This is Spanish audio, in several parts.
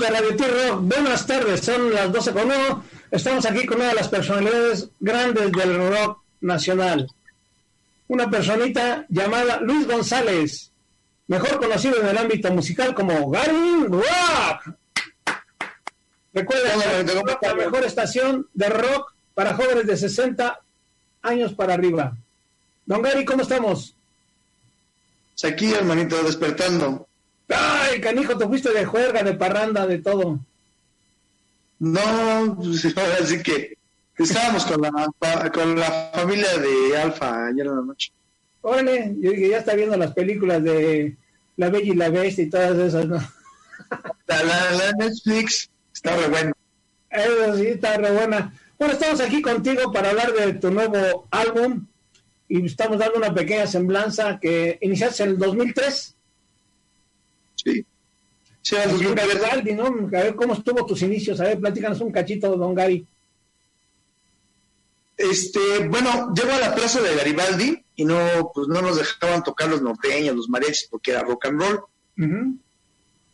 de Radio T-Rock, buenas tardes, son las 12 con 1. Estamos aquí con una de las personalidades grandes del rock nacional. Una personita llamada Luis González, mejor conocido en el ámbito musical como Gary Rock. Recuerda, la mejor estación de rock para jóvenes de 60 años para arriba. Don Gary, ¿cómo estamos? Aquí, hermanito, despertando. Ay, canijo, te fuiste de juerga, de parranda, de todo. No, pues ahora sí que estábamos con la, con la familia de Alfa ayer en la noche. Órale, yo ya está viendo las películas de La Bella y la Bestia y todas esas, ¿no? La, la, Netflix está re buena. Eso sí, está re buena. Bueno, estamos aquí contigo para hablar de tu nuevo álbum y estamos dando una pequeña semblanza que iniciaste en el 2003. Sí. Sí, a Garibaldi, ¿no? A ver cómo estuvo tus inicios. A ver, platícanos un cachito, don Gary. Este, bueno, llego a la plaza de Garibaldi y no, pues no nos dejaban tocar los norteños, los mariachis, porque era rock and roll.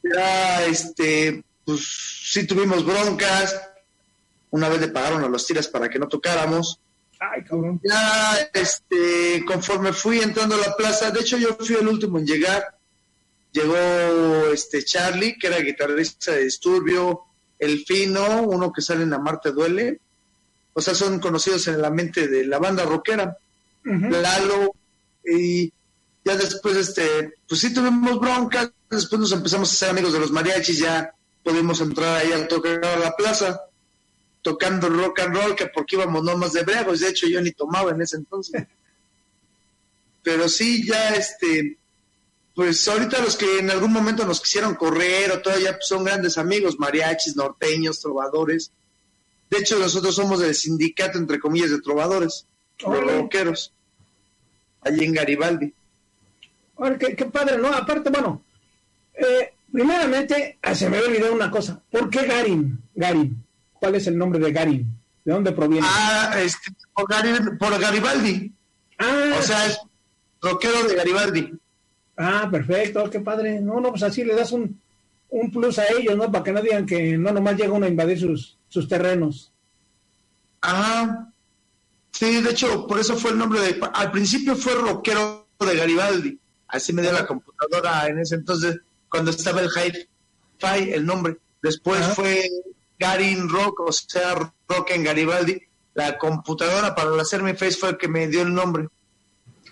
Era, este, pues sí tuvimos broncas. Una vez le pagaron a los tiras para que no tocáramos. Ay, cabrón. Ya, este, conforme fui entrando a la plaza, de hecho yo fui el último en llegar llegó este Charlie, que era guitarrista de Disturbio, El Fino, uno que sale en La Marte Duele, o sea, son conocidos en la mente de la banda rockera, Lalo, y ya después, este, pues sí tuvimos broncas, después nos empezamos a ser amigos de los mariachis, ya pudimos entrar ahí a tocar a la plaza, tocando rock and roll, que porque íbamos nomás de bregos, de hecho yo ni tomaba en ese entonces. Pero sí, ya este, pues ahorita los que en algún momento nos quisieron correr o todavía son grandes amigos, mariachis, norteños, trovadores. De hecho, nosotros somos del sindicato, entre comillas, de trovadores, los roqueros, allí en Garibaldi. Ahora, qué, padre, ¿no? Aparte, bueno, eh, primeramente, ah, se me había olvidado una cosa. ¿Por qué Garin? Garin. ¿Cuál es el nombre de Garin? ¿De dónde proviene? Ah, este, por, Garibaldi. Ah, o sea, es rockero de Garibaldi. Ah, perfecto, qué padre. No, no, pues así le das un, un plus a ellos, ¿no? Para que no digan que no nomás llega uno a invadir sus, sus terrenos. Ah, sí, de hecho, por eso fue el nombre de... Al principio fue rockero de Garibaldi, así me dio la computadora en ese entonces, cuando estaba el hi-fi, el nombre. Después fue Garin Rock, o sea, Rock en Garibaldi. La computadora para hacer mi face fue el que me dio el nombre.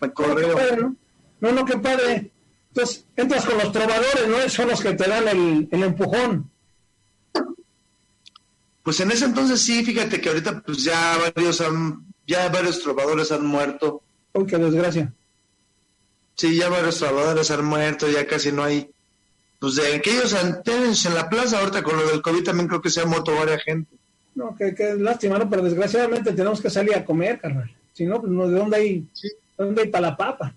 El correo. No, no, qué padre. Entonces, entras con los trovadores, ¿no? Son los que te dan el, empujón. Pues en ese entonces sí, fíjate que ahorita pues ya varios han, ya varios trovadores han muerto. Uy, qué desgracia. Sí, ya varios trovadores han muerto, ya casi no hay. Pues de aquellos antenos en la plaza, ahorita con lo del COVID también creo que se ha muerto varias gente. No, qué, qué lástima, ¿no? Pero desgraciadamente tenemos que salir a comer, carnal. Si no, pues ¿de dónde hay, ¿de dónde hay para la papa?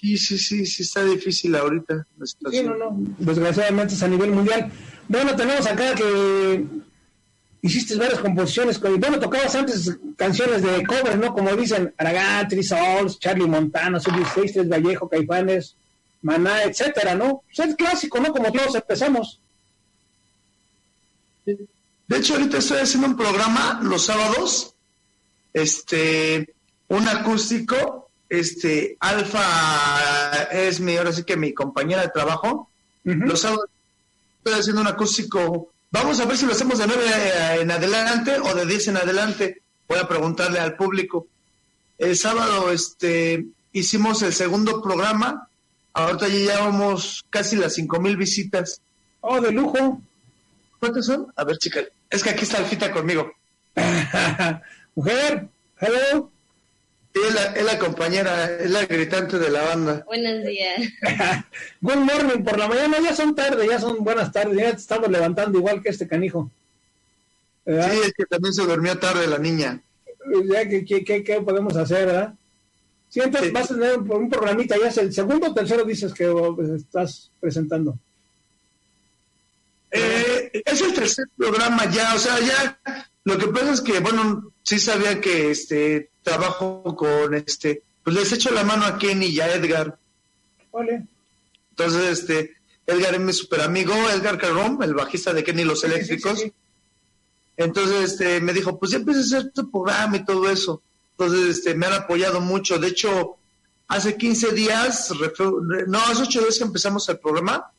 Sí, sí, sí, sí está difícil ahorita la situación. Sí, no, no, desgraciadamente es a nivel mundial. Bueno, tenemos acá que hiciste varias composiciones, bueno, tocabas antes canciones de cover, ¿no? Como dicen, Aragán, Souls, Charlie Montana, Subis Tres Vallejo, Caifanes, Maná, etcétera, ¿no? Pues es clásico, ¿no? Como todos empezamos. De hecho, ahorita estoy haciendo un programa los sábados, este, un acústico este, Alfa es mi, ahora sí que mi compañera de trabajo. Los sábados estoy haciendo un acústico. Vamos a ver si lo hacemos de 9 en adelante o de 10 en adelante. Voy a preguntarle al público. El sábado este, hicimos el segundo programa. Ahorita ya llevamos casi las 5 mil visitas. Oh, de lujo. ¿Cuántas son? A ver, chica. Es que aquí está Alfita conmigo. Mujer, hello. Es la, es la compañera, es la gritante de la banda. Buenos días. Good morning, por la mañana ya son tarde, ya son buenas tardes, ya estamos levantando igual que este canijo. Sí, es que también se durmió tarde la niña. Ya, ¿qué, qué, qué podemos hacer, verdad? Sí, entonces vas a tener un, programita, ya es el segundo o tercero dices que pues, estás presentando. Eh, es el tercer programa ya, o sea, ya lo que pasa es que, bueno, sí sabía que este trabajo con este, pues les echo la mano a Kenny y a Edgar. Vale. Entonces, este, Edgar es mi super amigo, Edgar Carrom, el bajista de Kenny Los Eléctricos. Entonces este, me dijo, pues ya empieza a hacer tu programa y todo eso. Entonces este, me han apoyado mucho. De hecho, hace 15 días, no, hace 8 días que empezamos el programa,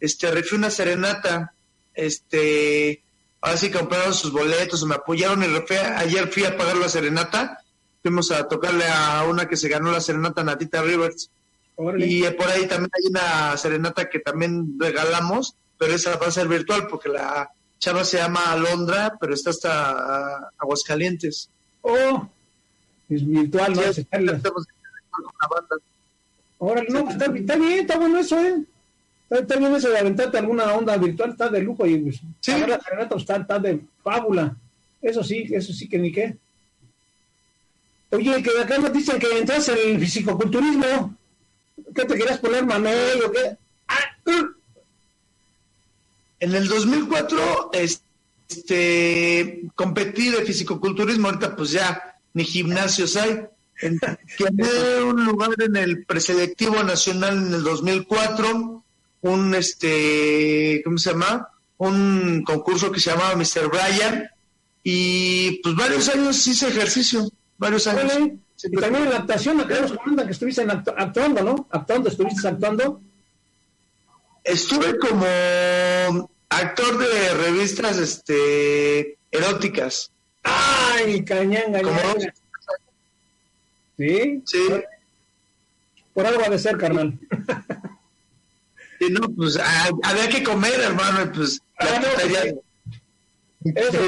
este, refui una serenata, este, así compraron sus boletos, me apoyaron y ayer fui a pagar la serenata, fuimos a tocarle a una que se ganó la serenata, Natita Rivers, y por ahí también hay una serenata que también regalamos, pero esa va a ser virtual porque la chava se llama Alondra, pero está hasta Aguascalientes. Oh, es virtual, ¿no? Ahora, no, está, está, bien, está bueno eso, ¿eh? Está, bien eso de aventarte alguna onda virtual, está de lujo y pues, ¿Sí? la serenata está, está de fábula. Eso sí, eso sí que ni qué. Oye, que acá nos dicen que entras en el fisicoculturismo. ¿Qué te querías poner, Mamey o qué? En el 2004, este, competí de fisicoculturismo, ahorita pues ya ni gimnasios hay. Quedé un lugar en el preselectivo nacional en el 2004, un, este, ¿cómo se llama? Un concurso que se llamaba Mr. Brian, y pues varios años hice ejercicio, varios años. Y también en la actuación, acá nos comentan que estuviste actuando, ¿no? Actuando, ¿estuviste actuando? Estuve como actor de revistas este eróticas. ¡Ay, cañanga! ¿Sí? Sí. Por algo ha de ser, carnal. Sí, no, pues había que comer, hermano, pues. Ah, no, pues, Eso,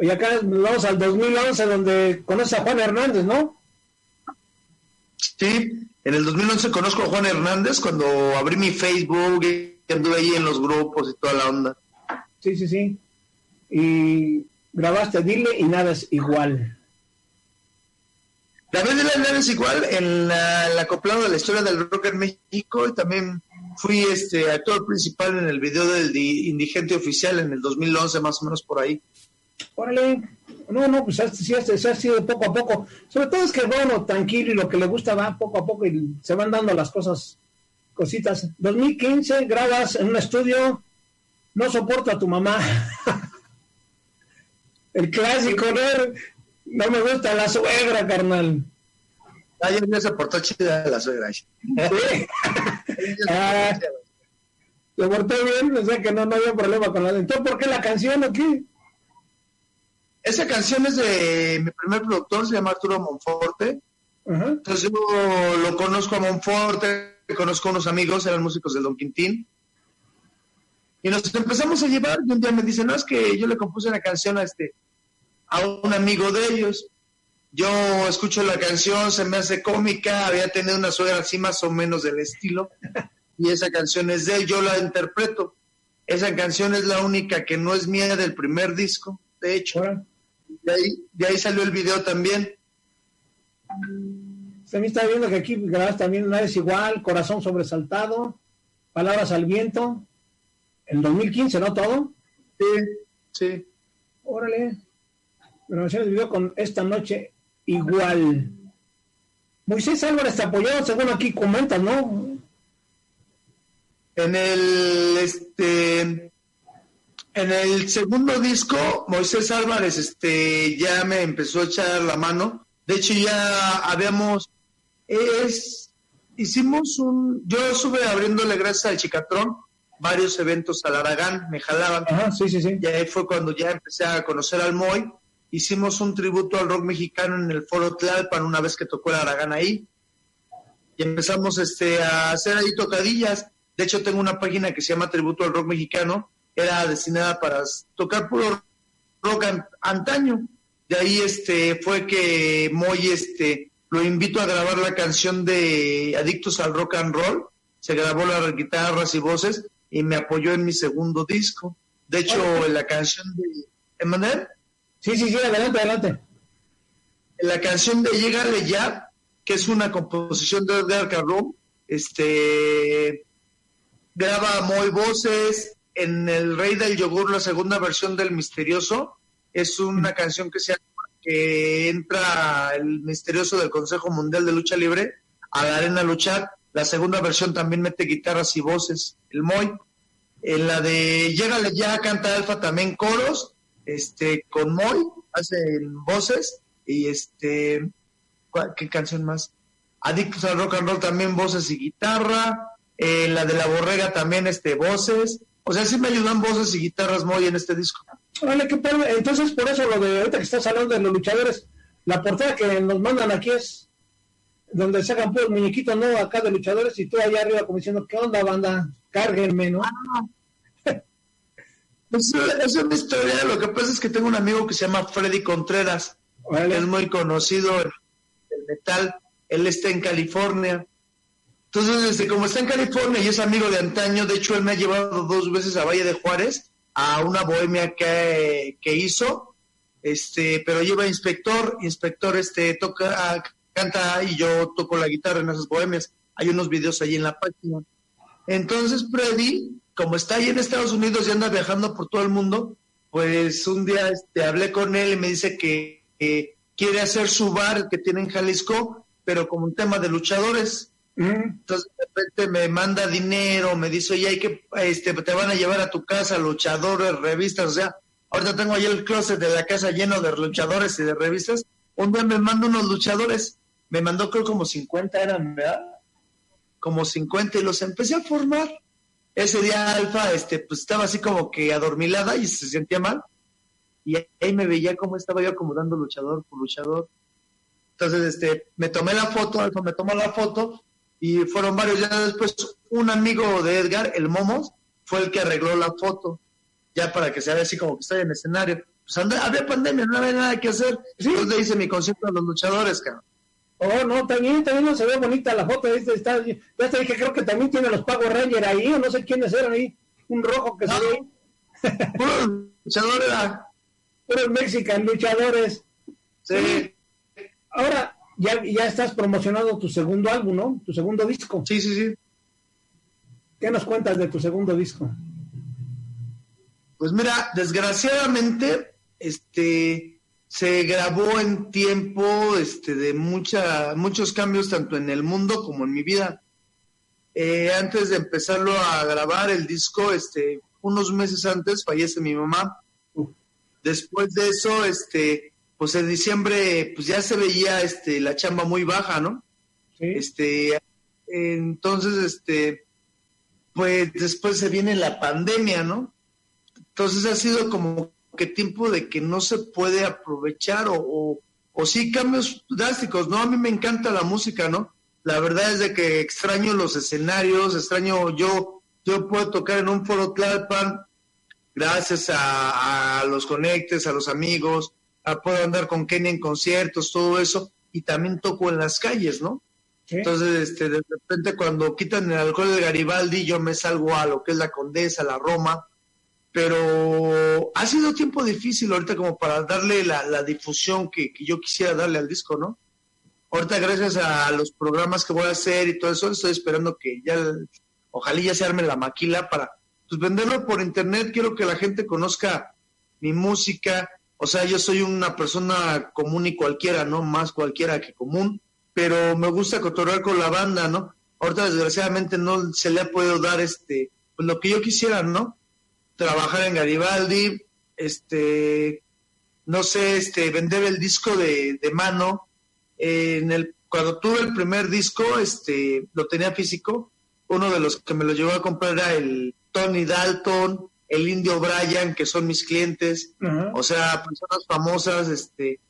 y acá vamos al 2011, donde conoces a Juan Hernández, ¿no? Sí, en el 2011 conozco a Juan Hernández cuando abrí mi Facebook y anduve ahí en los grupos y toda la onda. Sí, sí, sí. Y grabaste Dile y nada es igual. Grabé Dile y nada es igual en la, la acoplado de la historia del rock en México y también fui este actor principal en el video del Indigente Oficial en el 2011, más o menos por ahí. Órale, no, no, pues sí, se ha sido poco a poco. Sobre todo es que bueno, tranquilo y lo que le gusta va poco a poco y se van dando las cosas, cositas. 2015 grabas en un estudio, no soporto a tu mamá. El clásico, ¿no? No me gusta la suegra, carnal. Ayer me soportó chida la suegra. ¿Sí? ah, se portó bien, o sea que no, no había problema con la... Entonces, ¿por qué la canción o qué? Esa canción es de mi primer productor, se llama Arturo Monforte. Entonces yo lo conozco a Monforte, conozco a unos amigos, eran músicos de Don Quintín. Y nos empezamos a llevar y un día me dicen, no, es que yo le compuse una canción a, este, a un amigo de ellos. Yo escucho la canción, se me hace cómica, había tenido una suegra así más o menos del estilo. Y esa canción es de él, yo la interpreto. Esa canción es la única que no es mía del primer disco, de hecho. De ahí, de ahí salió el video también. También está viendo que aquí grabas también una vez igual, Corazón sobresaltado, Palabras al viento, en 2015, ¿no? Todo. Sí, sí. Órale. Grabación el video con esta noche igual. Moisés Álvarez te apoyó, según aquí comentas, ¿no? En el, este, en el segundo disco, Moisés Álvarez este, ya me empezó a echar la mano. De hecho, ya habíamos, es, hicimos un, yo estuve abriéndole gracias al Chicatrón varios eventos al Aragán, me jalaban. sí, sí, sí. Y ahí fue cuando ya empecé a conocer al Moy. Hicimos un tributo al rock mexicano en el Foro Tlalpan una vez que tocó el Aragán ahí. Y empezamos este, a hacer ahí tocadillas. De hecho, tengo una página que se llama Tributo al Rock Mexicano, era destinada para tocar puro rock antaño. De ahí este fue que Moy este lo invito a grabar la canción de Adictos al Rock and Roll. Se grabó las guitarras y voces y me apoyó en mi segundo disco. De hecho, en la canción de ¿Emanuel? Sí, sí, sí, adelante, adelante. La canción de Llegale ya, que es una composición de Edgar Carrón, este graba Moy voces, en El Rey del Yogur, la segunda versión del Misterioso, es una canción que se que entra el misterioso del Consejo Mundial de Lucha Libre a la arena luchar La segunda versión también mete guitarras y voces, el Moy. En la de Llégale ya canta Alfa también coros, este, con Moy, hacen voces, y este, ¿qué canción más? Adictos al rock and roll también voces y guitarra, eh, la de la borrega también este voces, o sea, sí me ayudan voces y guitarras muy en este disco. Vale, qué tal. Entonces, por eso lo de ahorita que estás hablando de los luchadores, la portada que nos mandan aquí es donde sacan pues muñequitos no acá de luchadores y tú allá arriba como diciendo, ¿qué onda banda? Cárguenme, ¿no? Pues, es una historia, lo que pasa es que tengo un amigo que se llama Freddy Contreras, es muy conocido en el metal, él está en California, entonces, este, como está en California y es amigo de antaño, de hecho él me ha llevado dos veces a Valle de Juárez, a una bohemia que, que hizo, este, pero lleva inspector, inspector este toca, canta y yo toco la guitarra en esas bohemias. Hay unos videos allí en la página. Entonces Freddy, como está ahí en Estados Unidos y anda viajando por todo el mundo, pues un día este, hablé con él y me dice que, quiere hacer su bar que tiene en Jalisco, pero como un tema de luchadores. Entonces de repente me manda dinero, me dice, oye, hay que, este, te van a llevar a tu casa luchadores, revistas, o sea, ahorita tengo ahí el closet de la casa lleno de luchadores y de revistas. Un día me manda unos luchadores, me mandó creo como 50 eran, ¿verdad? Como 50 y los empecé a formar. Ese día Alfa, este, pues estaba así como que adormilada y se sentía mal. Y ahí me veía cómo estaba yo acomodando luchador por luchador. Entonces, este, me tomé la foto, Alfa me tomó la foto y fueron varios. días después, un amigo de Edgar, el Momos, fue el que arregló la foto, ya para que se vea así como que estoy en escenario. Pues había pandemia, no había nada que hacer. Entonces le hice mi concierto a los luchadores, cabrón. Oh, no, también, también no se ve bonita la foto. Este, está, ya te dije, creo que también tiene los Power Rangers ahí, o no sé quiénes eran ahí. Un rojo que se ve. Puro luchador era. Puros mexican luchadores. Sí. Ahora, ya, ya estás promocionando tu segundo álbum, ¿no? Tu segundo disco. Sí, sí, sí. ¿Qué nos cuentas de tu segundo disco? Pues mira, desgraciadamente, este se grabó en tiempo este, de mucha, muchos cambios tanto en el mundo como en mi vida. Eh, antes de empezarlo a grabar el disco, este, unos meses antes fallece mi mamá. Después de eso, este, pues en diciembre pues ya se veía este la chamba muy baja, ¿no? Este entonces este pues después se viene la pandemia, ¿no? Entonces ha sido como que tiempo de que no se puede aprovechar o, o, sí cambios drásticos, ¿no? A mí me encanta la música, ¿no? La verdad es de que extraño los escenarios, extraño yo, yo puedo tocar en un foro Tlalpan gracias a, a los conectes, a los amigos, puedo andar con Kenny en conciertos, todo eso, y también toco en las calles, ¿no? Entonces, este, de repente cuando quitan el alcohol de Garibaldi, yo me salgo a lo que es la Condesa, la Roma, pero ha sido tiempo difícil ahorita como para darle la, difusión que, yo quisiera darle al disco, ¿no? Ahorita gracias a los programas que voy a hacer y todo eso, estoy esperando que ya, ojalá ya se arme la maquila para pues, venderlo por internet, quiero que la gente conozca mi música, o sea, yo soy una persona común y cualquiera, ¿no? Más cualquiera que común, pero me gusta cotorrear con la banda, ¿no? Ahorita desgraciadamente no se le ha podido dar este, pues lo que yo quisiera, ¿no? Trabajar en Garibaldi, este, no sé, este, vender el disco de, de mano. en el, cuando tuve el primer disco, este, lo tenía físico. Uno de los que me lo llevó a comprar era el Tony Dalton, el Indio Brian, que son mis clientes, o sea, personas famosas, este,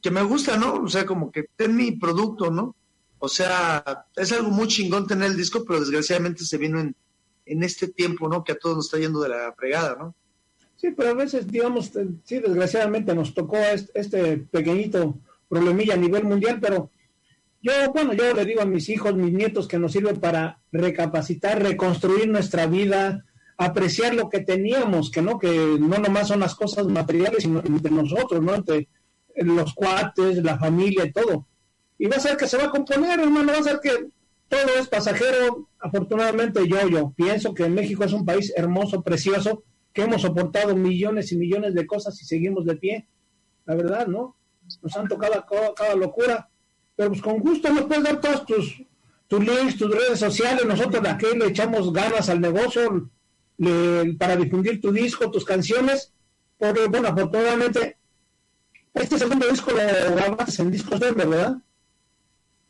que me gusta, ¿no? O sea, como que ten mi producto, ¿no? O sea, es algo muy chingón tener el disco, pero desgraciadamente se vino en, en este tiempo, ¿no? Que a todos nos está yendo de la fregada, ¿no? Sí, pero a veces, digamos, sí, desgraciadamente nos tocó este pequeñito problemilla a nivel mundial, pero yo, bueno, yo le digo a mis hijos, mis nietos, que nos sirve para recapacitar, reconstruir nuestra vida, apreciar lo que teníamos, que no, que no nomás son las cosas materiales, sino entre nosotros, ¿no? Entre los cuates, la familia y todo. Y va a ser que se va a componer, hermano, va a ser que todo es pasajero. Afortunadamente yo, yo pienso que México es un país hermoso, precioso, que hemos soportado millones y millones de cosas y seguimos de pie. La verdad, ¿no? Nos han tocado cada, locura. Pero pues con gusto nos puedes dar todas tus tus links, tus redes sociales, nosotros de aquí le echamos ganas al negocio para difundir tu disco, tus canciones, porque, bueno, afortunadamente, este segundo disco lo grabaste en Discos de ¿verdad?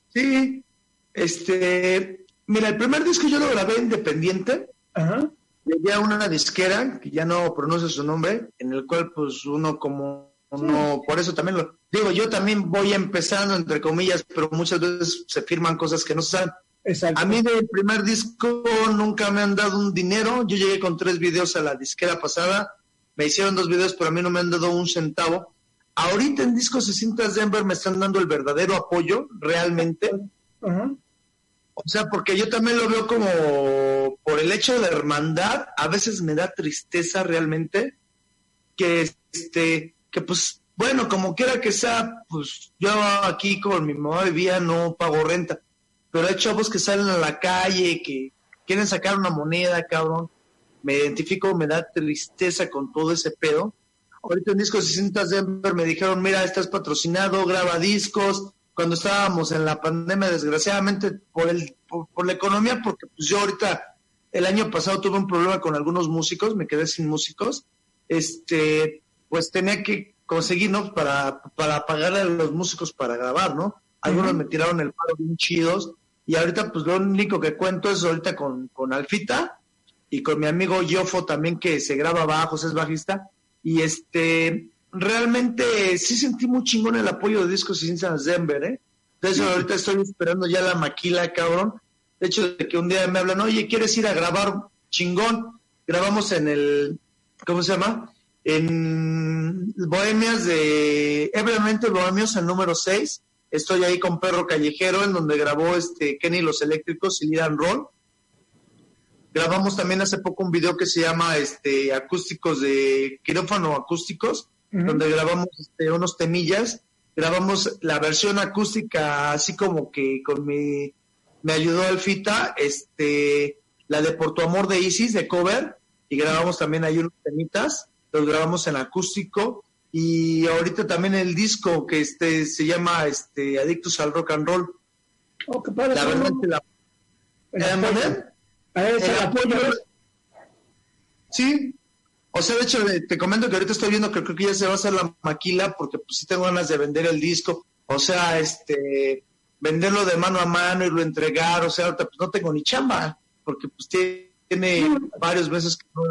Sí, este, mira, el primer disco yo lo grabé independiente. Ajá. Llegué a una disquera, que ya no pronuncio su nombre, en el cual pues uno como uno, por eso también lo digo, yo también voy empezando entre comillas, pero muchas veces se firman cosas que no se saben. Exacto. A mí del primer disco nunca me han dado un dinero, yo llegué con tres videos a la disquera pasada, me hicieron dos videos, pero a mí no me han dado un centavo. Ahorita en Disco 60 Denver me están dando el verdadero apoyo, realmente. O sea, porque yo también lo veo como por el hecho de hermandad, a veces me da tristeza realmente que este que pues bueno, como quiera que sea, pues yo aquí con mi mamá vivía no pago renta, pero hay chavos que salen a la calle, que quieren sacar una moneda, cabrón. Me identifico, me da tristeza con todo ese pedo ahorita en Discos 60 Denver me dijeron, mira, estás patrocinado, graba discos. Cuando estábamos en la pandemia, desgraciadamente, por, el, por, la economía, porque pues yo ahorita, el año pasado tuve un problema con algunos músicos, me quedé sin músicos, este, pues tenía que conseguir, ¿no? Para, para pagarle a los músicos para grabar, ¿no? Algunos me tiraron el paro bien chidos, y ahorita pues lo único que cuento es ahorita con, con Alfita y con mi amigo Yofo también que se graba bajos, es bajista, y este, realmente sí sentí muy chingón el apoyo de Discos y Cinzas Denver, ¿eh? Entonces ahorita estoy esperando ya la maquila, cabrón. De hecho, de que un día me hablan, oye, ¿quieres ir a grabar chingón? Grabamos en el, ¿cómo se llama? En Bohemias de, Ebramente Bohemios, el número 6. Estoy ahí con Perro Callejero, en donde grabó este Kenny Los Eléctricos y Lidan Roll. Grabamos también hace poco un video que se llama este acústicos de quirófano acústicos, donde grabamos este, unos temillas. Grabamos la versión acústica así como que con mi me ayudó Alfita, este la de Por tu amor de Isis de cover y grabamos también ahí unos temitas, los grabamos en acústico. Y ahorita también el disco que este se llama este Adictos al Rock and Roll. Oh, qué padre, la verdad la, la, Sí, o sea, de hecho, te comento que ahorita estoy viendo que creo que ya se va a hacer la maquila porque pues sí tengo ganas de vender el disco. O sea, este, venderlo de mano a mano y lo entregar. O sea, ahorita pues no tengo ni chamba porque pues tiene varios meses que no,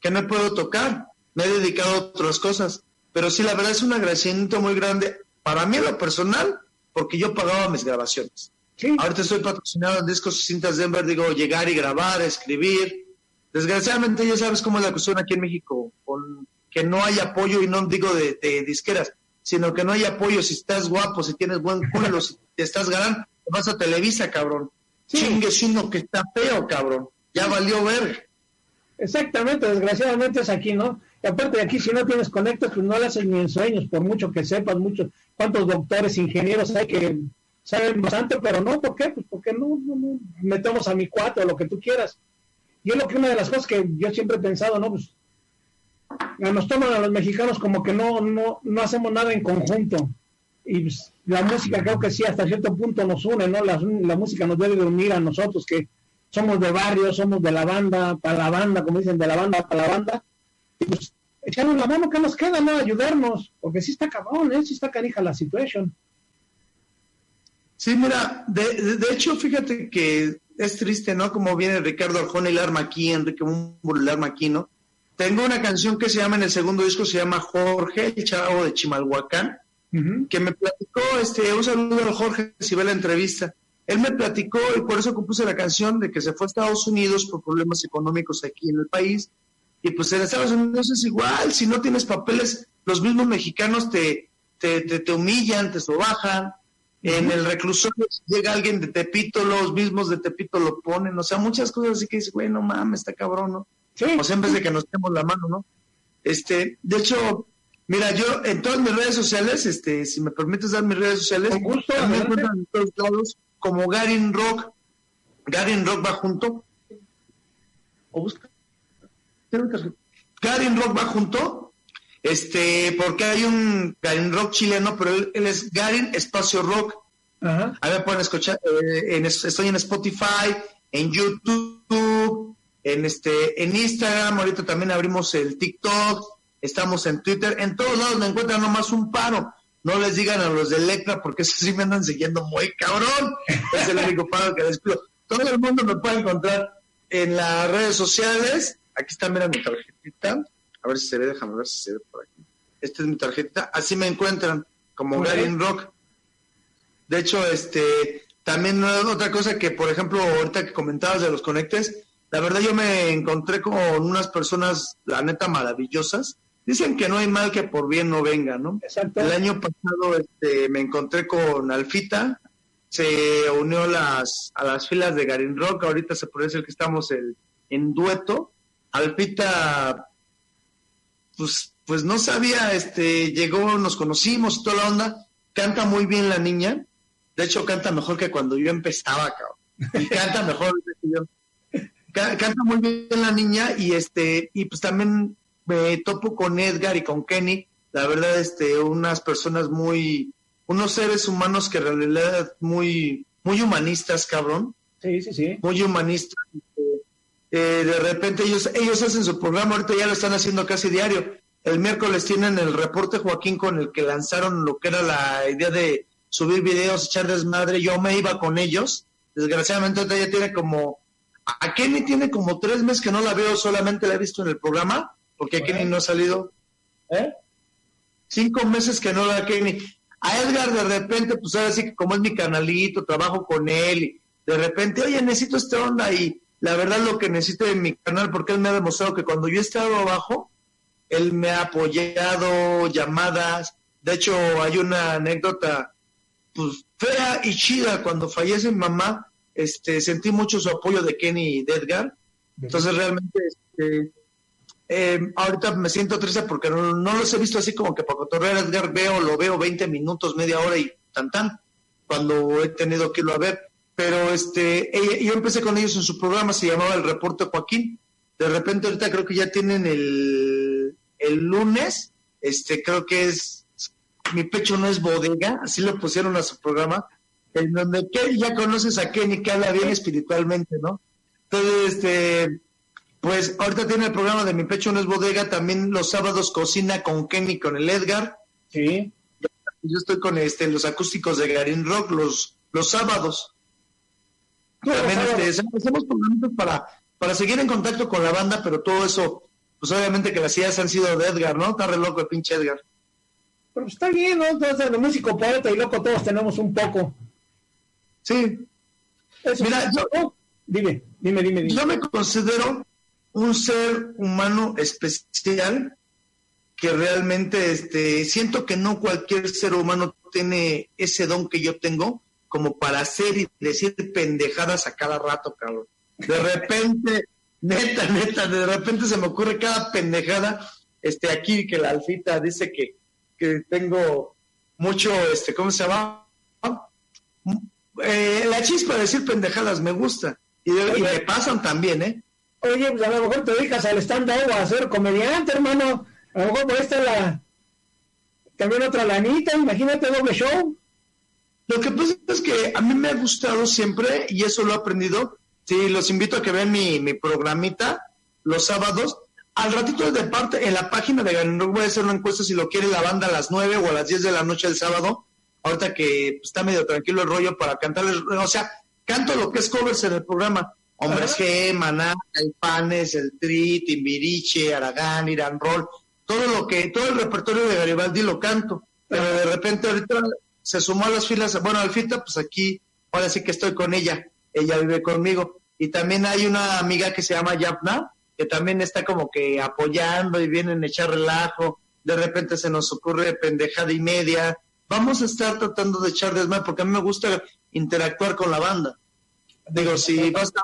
que no puedo tocar. Me he dedicado a otras cosas. Pero sí, la verdad es un agradecimiento muy grande para mí lo personal porque yo pagaba mis grabaciones. Ahorita estoy patrocinado en Discos y Cintas Denver, digo, llegar y grabar, escribir. Desgraciadamente ya sabes cómo es la cuestión aquí en México, con que no hay apoyo, y no digo de, disqueras, sino que no hay apoyo si estás guapo, si tienes buen culo, si te estás ganando, vas a Televisa, cabrón. Chingues uno que está feo, cabrón. Ya valió ver. Exactamente, desgraciadamente es aquí, ¿no? Y aparte de aquí, si no tienes conectos, pues no lo haces ni en sueños, por mucho que sepas, mucho, cuántos doctores, ingenieros hay que saben bastante, pero no, ¿por qué? Pues porque no, no, metemos a mi cuate o lo que tú quieras. Y es lo que una de las cosas que yo siempre he pensado, ¿no? Pues nos toman a los mexicanos como que no, no, no hacemos nada en conjunto. Y pues, la música creo que sí, hasta cierto punto nos une, ¿no? La, la música nos debe de unir a nosotros, que somos de barrio, somos de la banda, para la banda, como dicen, de la banda para la banda. Y pues echarnos la mano, ¿qué nos queda, no? Ayudarnos, porque sí está cabrón, ¿eh? Sí está canija la situación. Sí, mira, de, de, hecho, fíjate que es triste, ¿no? Como viene Ricardo Arjona y el arma aquí, Enrique Mumbur el arma aquí, ¿no? Tengo una canción que se llama en el segundo disco, se llama Jorge, el chavo de Chimalhuacán, que me platicó, este, un saludo a Jorge si ve la entrevista. Él me platicó y por eso compuse la canción de que se fue a Estados Unidos por problemas económicos aquí en el país. Y pues en Estados Unidos es igual, si no tienes papeles, los mismos mexicanos te, te, te, te humillan, te sobajan, en el reclusorio llega alguien de Tepito, los mismos de Tepito lo ponen, o sea, muchas cosas así que dices, güey, no mames, está cabrón, ¿no? Sí. O sea, en vez de que nos demos la mano, ¿no? Este, de hecho, mira, yo en todas mis redes sociales, este, si me permites dar mis redes sociales, me encuentran en todos lados como Garin Rock. Garin Rock va junto. O busca. Garin Rock va junto este, porque hay un Garin Rock chileno, pero él, es Garin Espacio Rock. A ver, pueden escuchar, eh, en, estoy en Spotify, en YouTube, en este, en Instagram, ahorita también abrimos el TikTok, estamos en Twitter, en todos lados me encuentran nomás un paro. No les digan a los de Electra porque eso sí me andan siguiendo muy cabrón. Es el único paro que les pido. Todo el mundo me puede encontrar en las redes sociales. Aquí está, mira mi tarjetita. A ver si se ve, déjame ver si se ve por aquí. Esta es mi tarjetita. Así me encuentran, como Garin Rock. De hecho, este, también otra cosa que, por ejemplo, ahorita que comentabas de los conectes, la verdad yo me encontré con unas personas, la neta, maravillosas, Dicen que no hay mal que por bien no venga, ¿no? Exacto. El año pasado este, me encontré con Alfita, se unió las, a las filas de Garin Rock, ahorita se puede decir que estamos en dueto. Alfita, pues, pues no sabía, este, llegó, nos conocimos, toda la onda, canta muy bien la niña, de hecho canta mejor que cuando yo empezaba, cabrón, y canta mejor que yo. Canta muy bien la niña y este, y pues también me topo con Edgar y con Kenny, la verdad, este, unas personas muy, unos seres humanos que en realidad muy, muy humanistas, cabrón. Sí, sí, sí. Muy humanistas. Eh, de repente ellos, ellos hacen su programa, ahorita ya lo están haciendo casi diario. El miércoles tienen el reporte Joaquín con el que lanzaron lo que era la idea de subir videos, echar desmadre. Yo me iba con ellos. Desgraciadamente ahorita ya tiene como, a Kenny tiene como tres meses que no la veo, solamente la he visto en el programa porque Kenny no ha salido. ¿Eh? Cinco meses que no da Kenny. A Edgar de repente, pues ahora sí que como es mi canalito, trabajo con él, y de repente, oye, necesito esta onda y la verdad lo que necesito en mi canal, porque él me ha demostrado que cuando yo he estado abajo, él me ha apoyado, llamadas. De hecho, hay una anécdota, pues fea y chida, cuando fallece mi mamá, este, sentí mucho su apoyo de Kenny y de Edgar. Entonces realmente, este, eh, ahorita me siento triste porque no, los he visto así como que para cotorrear Edgar veo, lo veo 20 minutos, media hora y tan tan, cuando he tenido que irlo a ver. Pero este, yo empecé con ellos en su programa, se llamaba El Reporte Joaquín. De repente ahorita creo que ya tienen el, el lunes, este, creo que es Mi Pecho No es Bodega, así le pusieron a su programa, en donde ya conoces a Kenny que habla bien espiritualmente, ¿no? Entonces, este, pues ahorita tiene el programa de Mi Pecho No es Bodega, también los sábados cocina con Kenny, con el Edgar. Sí. Yo estoy con este los acústicos de Garin Rock los, los sábados. También este, hacemos programas para, para seguir en contacto con la banda, pero todo eso, pues obviamente que las ideas han sido de Edgar, ¿no? Está re loco el pinche Edgar. Pero está bien, ¿no? Entonces, de músico, poeta y loco todos tenemos un poco. Sí. Mira, yo, dime, dime, dime, dime. Yo me considero un ser humano especial que realmente este, siento que no cualquier ser humano tiene ese don que yo tengo como para hacer y decir pendejadas a cada rato, cabrón. De repente, neta, neta, de repente se me ocurre cada pendejada, este, aquí que la alfita dice que, que tengo mucho, este, ¿cómo se llama? Eh, la chispa de decir pendejadas me gusta. Y, y me pasan también, ¿eh? Oye, pues a lo mejor te dedicas al stand-up o a ser comediante, hermano. A lo mejor por esta la... También otra lanita, imagínate doble show. Lo que pasa es que a mí me ha gustado siempre, y eso lo he aprendido, sí, los invito a que vean mi, mi programita los sábados. Al ratito de parte, en la página de Ganondorf voy a hacer una encuesta si lo quiere la banda a las 9 o a las 10 de la noche del sábado. Ahorita que está medio tranquilo el rollo para cantarles, o sea, canto lo que es covers en el programa Hombres G, Maná, Panes, El Tri, Timbiriche, Aragán, Irán Roll, todo lo que, todo el repertorio de Garibaldi lo canto. Pero de repente ahorita se sumó a las filas, bueno, Alfita, pues aquí, ahora sí que estoy con ella, ella vive conmigo. Y también hay una amiga que se llama Yapna, que también está como que apoyando y vienen a echar relajo. De repente se nos ocurre pendejada y media. Vamos a estar tratando de echar desmadre porque a mí me gusta interactuar con la banda. Digo, si vas a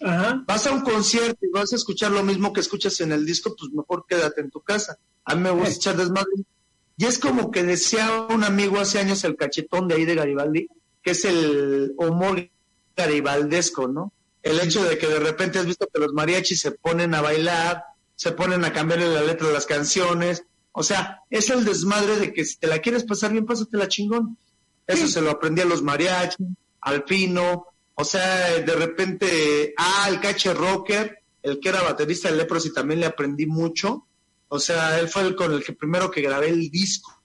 Vas a un concierto y vas a escuchar lo mismo que escuchas en el disco, pues mejor quédate en tu casa. A mí me gusta echar desmadre. Y es como que decía un amigo hace años, el cachetón de ahí de Garibaldi, que es el humor garibaldesco, ¿no? El hecho de que de repente has visto que los mariachis se ponen a bailar, se ponen a cambiarle la letra de las canciones. O sea, es el desmadre de que si te la quieres pasar bien, pásatela chingón. Eso se lo aprendí a los mariachis, al fino, o sea, de repente, ah, el cache rocker, el que era baterista de y también le aprendí mucho. O sea, él fue el con el que primero que grabé el disco.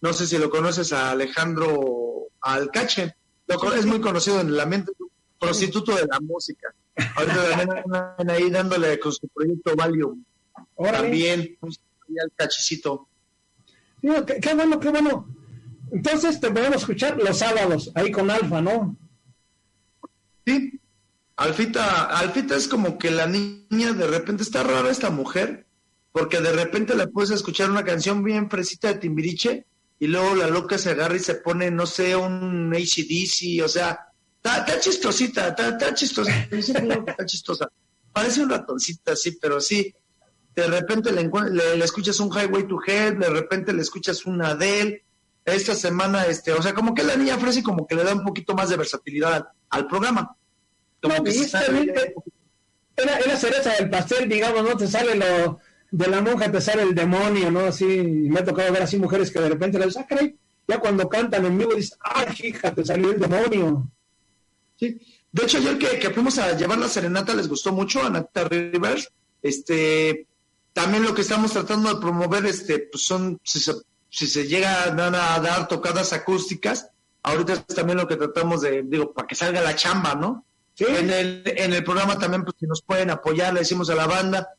No sé si lo conoces a Alejandro Alcache. Lo, es muy conocido en el ambiente, prostituto de la música. Ahorita también ahí dándole con su proyecto Valium. También, al cachecito. qué, bueno, qué bueno. Entonces te podemos escuchar los sábados, ahí con Alfa, ¿no? Sí. Alfita, Alfita es como que la niña de repente está rara esta mujer, porque de repente le puedes escuchar una canción bien fresita de Timbiriche y luego la loca se agarra y se pone, no sé, un ACDC, o sea, está, chistosita, está, chistosa, está chistosa. Parece un ratoncita, sí, pero sí. De repente le, le, escuchas un Highway to Hell, de repente le escuchas un Adele. Esta semana, este, o sea, como que la niña y como que le da un poquito más de versatilidad al, programa. Como que era, era cereza del pastel, digamos, ¿no? Te sale lo, de la monja te sale el demonio, ¿no? Así, me ha tocado ver así mujeres que de repente le dicen, ah, ya cuando cantan en vivo dicen, ay, hija, te salió el demonio. Sí. De hecho, ayer que, que fuimos a llevar la serenata les gustó mucho a Nata Rivers. Este, también lo que estamos tratando de promover, este, pues son, si se, si se llega a dar tocadas acústicas, ahorita es también lo que tratamos de, digo, para que salga la chamba, ¿no? Sí. En el, en el programa también, pues, si nos pueden apoyar, le decimos a la banda,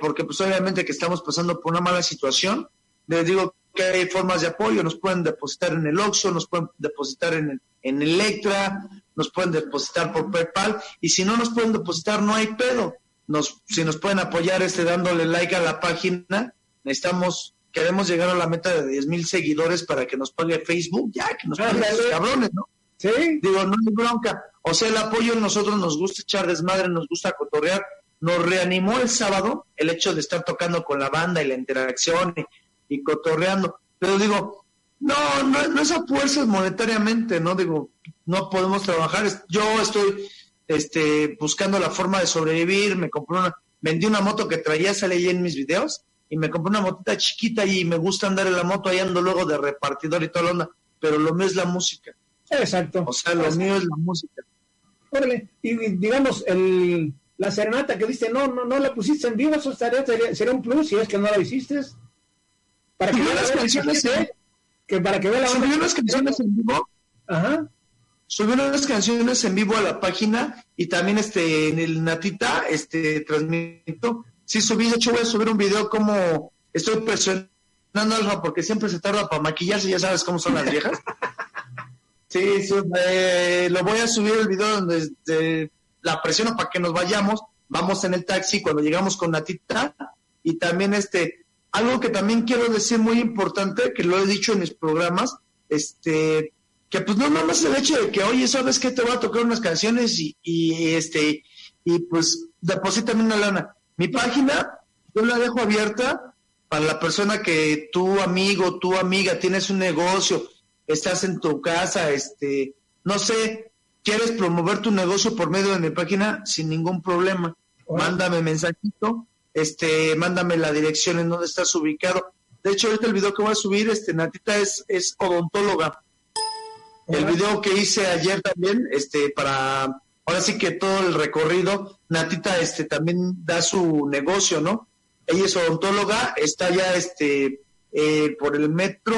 porque pues obviamente que estamos pasando por una mala situación. Les digo que hay formas de apoyo, nos pueden depositar en el Oxxo, nos pueden depositar en, en Electra, nos pueden depositar por PayPal y si no nos pueden depositar no hay pedo. Nos, si nos pueden apoyar este dándole like a la página, necesitamos, queremos llegar a la meta de 10 mil seguidores para que nos pague Facebook, ya que nos pague los cabrones, ¿no? Sí. Digo, no hay bronca. O sea, el apoyo nosotros nos gusta echar desmadre, nos gusta cotorrear, nos reanimó el sábado el hecho de estar tocando con la banda y la interacción y, cotorreando. Pero digo, no, no, no es a fuerzas monetariamente, ¿no? Digo, no podemos trabajar. Yo estoy este, buscando la forma de sobrevivir, me compré una, vendí una moto que traía, sale ahí en mis videos, y me compré una motita chiquita y me gusta andar en la moto, ahí ando luego de repartidor y toda la onda, pero lo mío es la música. Exacto. O sea, lo mío es la música. Órale, y digamos, el, la serenata que dice, no, no, no la pusiste en vivo, eso sería, sería un plus si es que no la hiciste. Para que vea las canciones, ¿eh? Que para que vea la Subí unas canciones en vivo. Ajá. Subí unas canciones en vivo a la página y también este en el Natita este transmito. Sí, subí, de hecho voy a subir un video como estoy presionando Alfa porque siempre se tarda para maquillarse, ya sabes cómo son las viejas. Sí, sí eh, lo voy a subir el video donde la presiono para que nos vayamos, vamos en el taxi cuando llegamos con Natita y también este, algo que también quiero decir muy importante, que lo he dicho en mis programas, este, que pues no nada más el hecho de que, oye, ¿sabes que Te voy a tocar unas canciones y, y este, y pues deposítame una lana. Mi página, yo la dejo abierta para la persona que tu amigo, tu amiga, tienes un negocio, estás en tu casa, este, no sé, quieres promover tu negocio por medio de mi página sin ningún problema. Mándame mensajito, este, mándame la dirección en donde estás ubicado. De hecho, ahorita el video que voy a subir, este, Natita es, es odontóloga. El video que hice ayer también, este, para, ahora sí que todo el recorrido, Natita, este, también da su negocio, ¿no? Ella es odontóloga, está ya, este, eh, por el metro,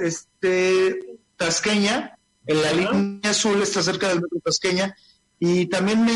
este, Tasqueña, en la línea azul, está cerca del metro Tasqueña. Y también me,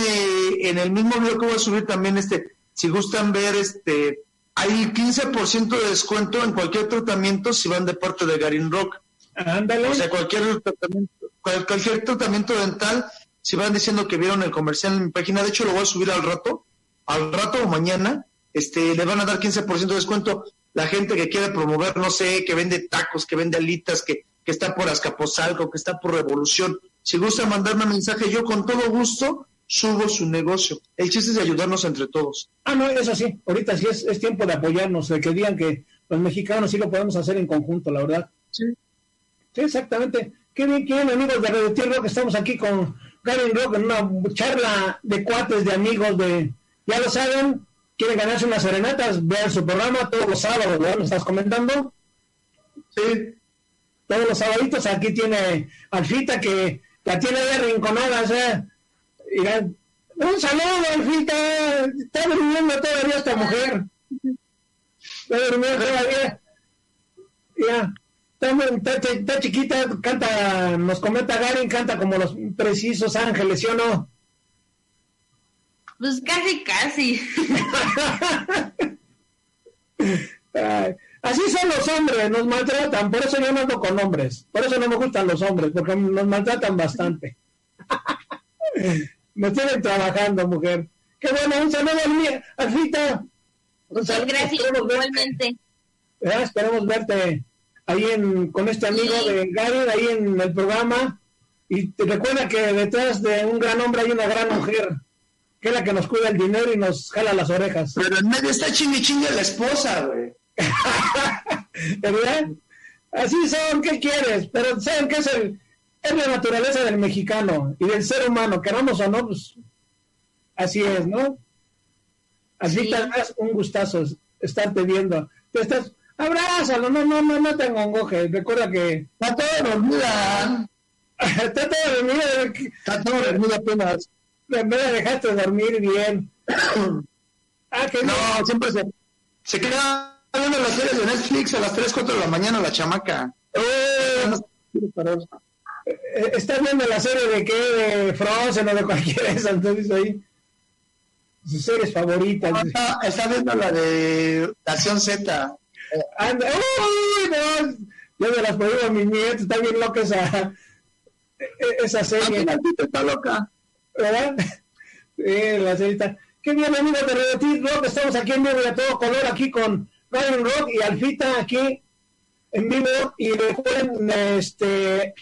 en el mismo video que voy a subir también, este, si gustan ver, este, hay 15% de descuento en cualquier tratamiento si van de parte de Garin Rock. Ándale. O sea, cualquier tratamiento, cualquier tratamiento dental, si van diciendo que vieron el comercial en mi página, de hecho lo voy a subir al rato, al rato o mañana, este, le van a dar 15% de descuento. La gente que quiere promover, no sé, que vende tacos, que vende alitas, que que está por Azcapotzalco, que está por Revolución. Si gusta mandarme un mensaje, yo con todo gusto subo su negocio. El chiste es de ayudarnos entre todos. Ah, no, es así. Ahorita sí es, tiempo de apoyarnos, de que digan que los mexicanos sí lo podemos hacer en conjunto, la verdad. Sí. Sí, exactamente. Qué bien, qué bien, amigos de Radio Tierra, que estamos aquí con Gary Rock en una charla de cuates, de amigos, de... Ya lo saben, quieren ganarse unas serenatas, vean su programa todos los sábados, ¿verdad? ¿Me estás comentando? Sí, todos los sabaditos aquí tiene Alfita que la tiene de rinconada, o sea, un saludo Alfita, está durmiendo todavía esta mujer, está durmiendo todavía, ya, está, chiquita, canta, nos comenta Garin, canta como los precisos ángeles, ¿sí o no? Pues casi, casi. así son los hombres, nos maltratan, por eso yo no ando con hombres, por eso no me gustan los hombres, porque nos maltratan bastante. me tienen trabajando, mujer. Qué bueno, un saludo a Alfita. Muchas gracias, igualmente. Esperemos verte ahí en, con este amigo de Gary, ahí en el programa. Y te recuerda que detrás de un gran hombre hay una gran mujer que es la que nos cuida el dinero y nos jala las orejas. Pero en medio está chingue chingue la esposa, güey. ¿Verdad? Así son, ¿qué quieres? Pero ¿saben qué es el, es la naturaleza del mexicano y del ser humano, queramos o no, pues así es, ¿no? Así te das un gustazo estarte viendo. Te estás, abrázalo, no, no, no, no tengo engoje. Recuerda que está todo dormida. está todo dormida. Está todo dormida apenas me dejaste dormir bien. ah, que no, siempre se, se queda viendo las series de Netflix a las 3, 4 de la mañana la chamaca. Eh, está viendo la serie de qué, de Frozen o de cualquiera de esas, entonces ahí. Sus series favoritas. está, está, viendo la de Nación Z. Anda, uy, no, yo me las prohíbo a mis nietos, está bien loca esa, esa serie. está loca. ¿verdad? Sí, la señorita. Qué bien, amigos de Radio Rock. Estamos aquí en vivo de todo color, aquí con Ryan Rock y Alfita aquí en vivo. Y recuerden, este,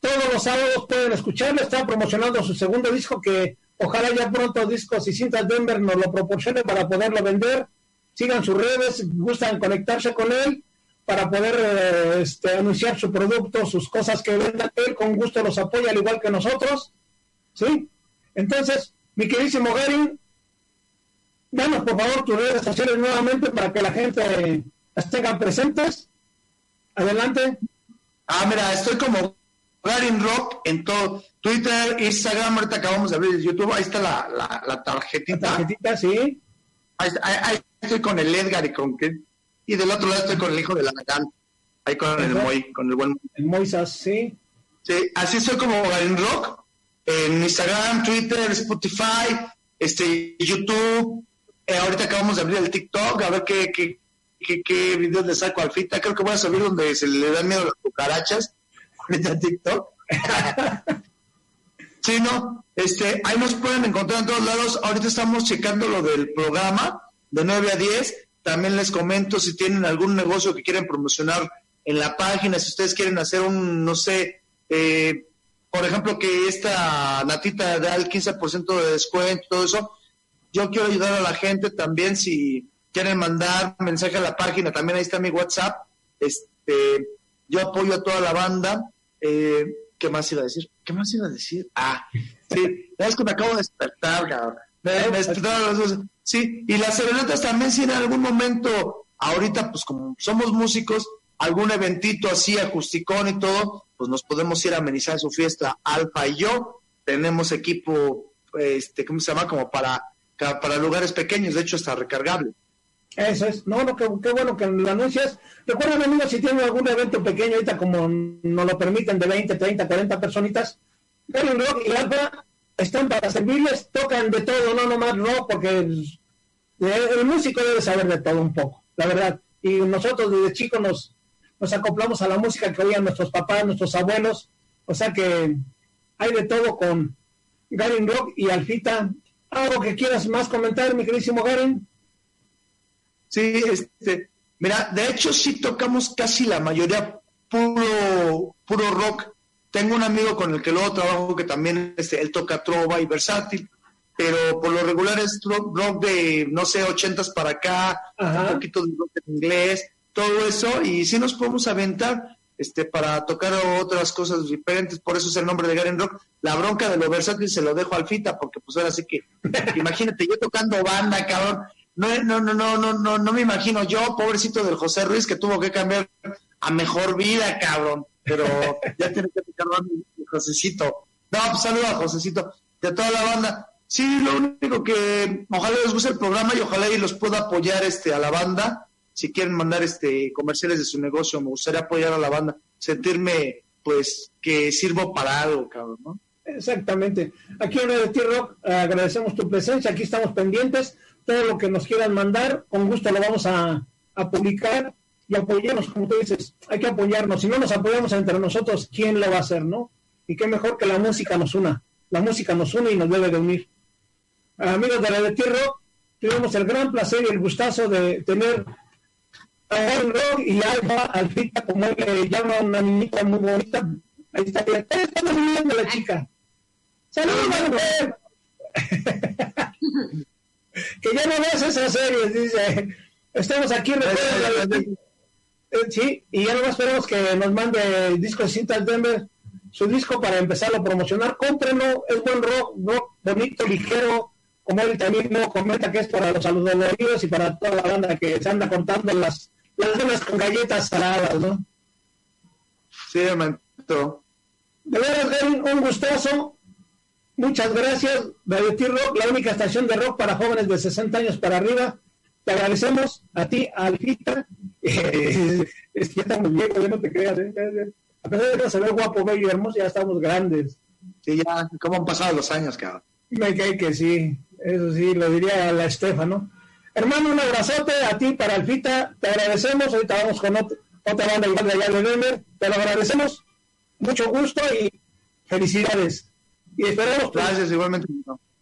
todos los sábados pueden escucharlo. Está promocionando su segundo disco que ojalá ya pronto Discos y Cintas Denver nos lo proporcione para poderlo vender. Sigan sus redes, gustan conectarse con él para poder eh, este, anunciar su producto, sus cosas que venda. Él con gusto los apoya, al igual que nosotros. ¿Sí? Entonces, mi queridísimo Gary, danos por favor tus redes sociales nuevamente para que la gente las tenga presentes. Adelante. Ah, mira, estoy como Garin Rock en todo Twitter, Instagram, ahorita acabamos de abrir YouTube, ahí está la, la, tarjetita. La tarjetita, sí. Ahí, estoy con el Edgar y con y del otro lado estoy con el hijo de la Natal, ahí con el Moy, con el buen el Moisas, sí. Sí, así soy como Garin Rock en Instagram, Twitter, Spotify, este, YouTube. Eh, ahorita acabamos de abrir el TikTok, a ver qué, qué, qué, qué videos le saco al Fita. Creo que voy a subir donde se le dan miedo las cucarachas. Ahorita TikTok. sí, no. Este, ahí nos pueden encontrar en todos lados. Ahorita estamos checando lo del programa de 9 a 10. También les comento si tienen algún negocio que quieren promocionar en la página, si ustedes quieren hacer un, no sé, eh, por ejemplo, que esta natita da el 15% de descuento, todo eso. Yo quiero ayudar a la gente también si quieren mandar mensaje a la página, también ahí está mi WhatsApp. Este, yo apoyo a toda la banda. Eh, ¿Qué más iba a decir? ¿Qué más iba a decir? Ah, sí, es que me acabo de despertar, cabrón. Me, Sí, y las serenatas también, si en algún momento, ahorita, pues como somos músicos, algún eventito así, acusticón y todo, pues nos podemos ir a amenizar su fiesta. Alfa y yo tenemos equipo, este, ¿cómo se llama? Como para, para lugares pequeños, de hecho está recargable. Eso es, no, no, qué, bueno que lo anuncias. Recuerden, amigos, si tienen algún evento pequeño, ahorita como nos lo permiten, de 20, 30, 40 personitas, Gary Rock y Alfa están para servirles, tocan de todo, no nomás rock, porque el, el músico debe saber de todo un poco, la verdad. Y nosotros desde chicos nos, nos acoplamos a la música que oían nuestros papás, nuestros abuelos, o sea que hay de todo con Garin Rock y Alfita. ¿Algo que quieras más comentar, mi queridísimo Garin? Sí, este, mira, de hecho sí tocamos casi la mayoría puro, puro rock. Tengo un amigo con el que luego trabajo que también este, él toca trova y versátil, pero por lo regular es rock, de, no sé, ochentas para acá, un poquito de rock en inglés, todo eso y si nos podemos aventar este para tocar otras cosas diferentes, por eso es el nombre de Garen Rock. La bronca de lo versátil se lo dejo al Fita porque pues ahora sí que imagínate yo tocando banda, cabrón. No no no no no no no me imagino yo, pobrecito del José Ruiz que tuvo que cambiar a mejor vida, cabrón. pero ya tiene que picar Josecito. No, pues saluda a Josecito de toda la banda. Sí, lo único que ojalá les guste el programa y ojalá y los pueda apoyar este a la banda. Si quieren mandar este comerciales de su negocio, me gustaría apoyar a la banda, sentirme pues que sirvo para algo, cabrón, ¿no? Exactamente. Aquí en Radio T-Rock agradecemos tu presencia, aquí estamos pendientes, todo lo que nos quieran mandar, con gusto lo vamos a, publicar y apoyarnos, como tú dices, hay que apoyarnos. Si no nos apoyamos entre nosotros, ¿quién lo va a hacer, no? Y qué mejor que la música nos una. La música nos une y nos debe de unir. Amigos de Radio Rock, tuvimos el gran placer y el gustazo de tener a Rock y Alba Alfita, como él le llama una niñita muy bonita. Ahí está, ahí está la chica. Que ya no ves esas series, dice. Estamos aquí, recuerden. Eh, sí, y ya no esperamos que nos mande el disco de Cintas Denver, su disco para empezarlo a promocionar. Cómprenlo, es buen rock, rock bonito, ligero, como él también comenta que es para los saludos y para toda la banda que se anda cortando las, las con galletas saladas, ¿no? Sí, hermano. De veras, un gustoso. Muchas gracias, Radio T-Rock, la única estación de rock para jóvenes de 60 años para arriba. Te agradecemos a ti, a Alfita. es que ya estamos viejos, ya no te creas. ¿eh? A pesar de que se ve guapo, bello y hermoso, ya estamos grandes. Sí, ya, ¿cómo han pasado los años, cabrón? Me cae que sí, eso sí, lo diría la Estefano. Hermano, un abrazote a ti para Alfita, te agradecemos. Ahorita vamos con otra, banda igual de allá de Denver. Te lo agradecemos, mucho gusto y felicidades. Y esperamos. Pues, Gracias, igualmente.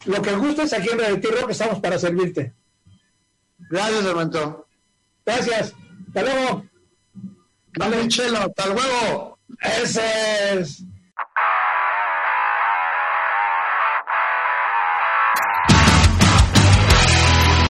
Lo que gustes aquí en Radio que estamos para servirte. Gracias, hermano. Gracias. Hasta luego. Dale, Chelo. Hasta luego. Ese es.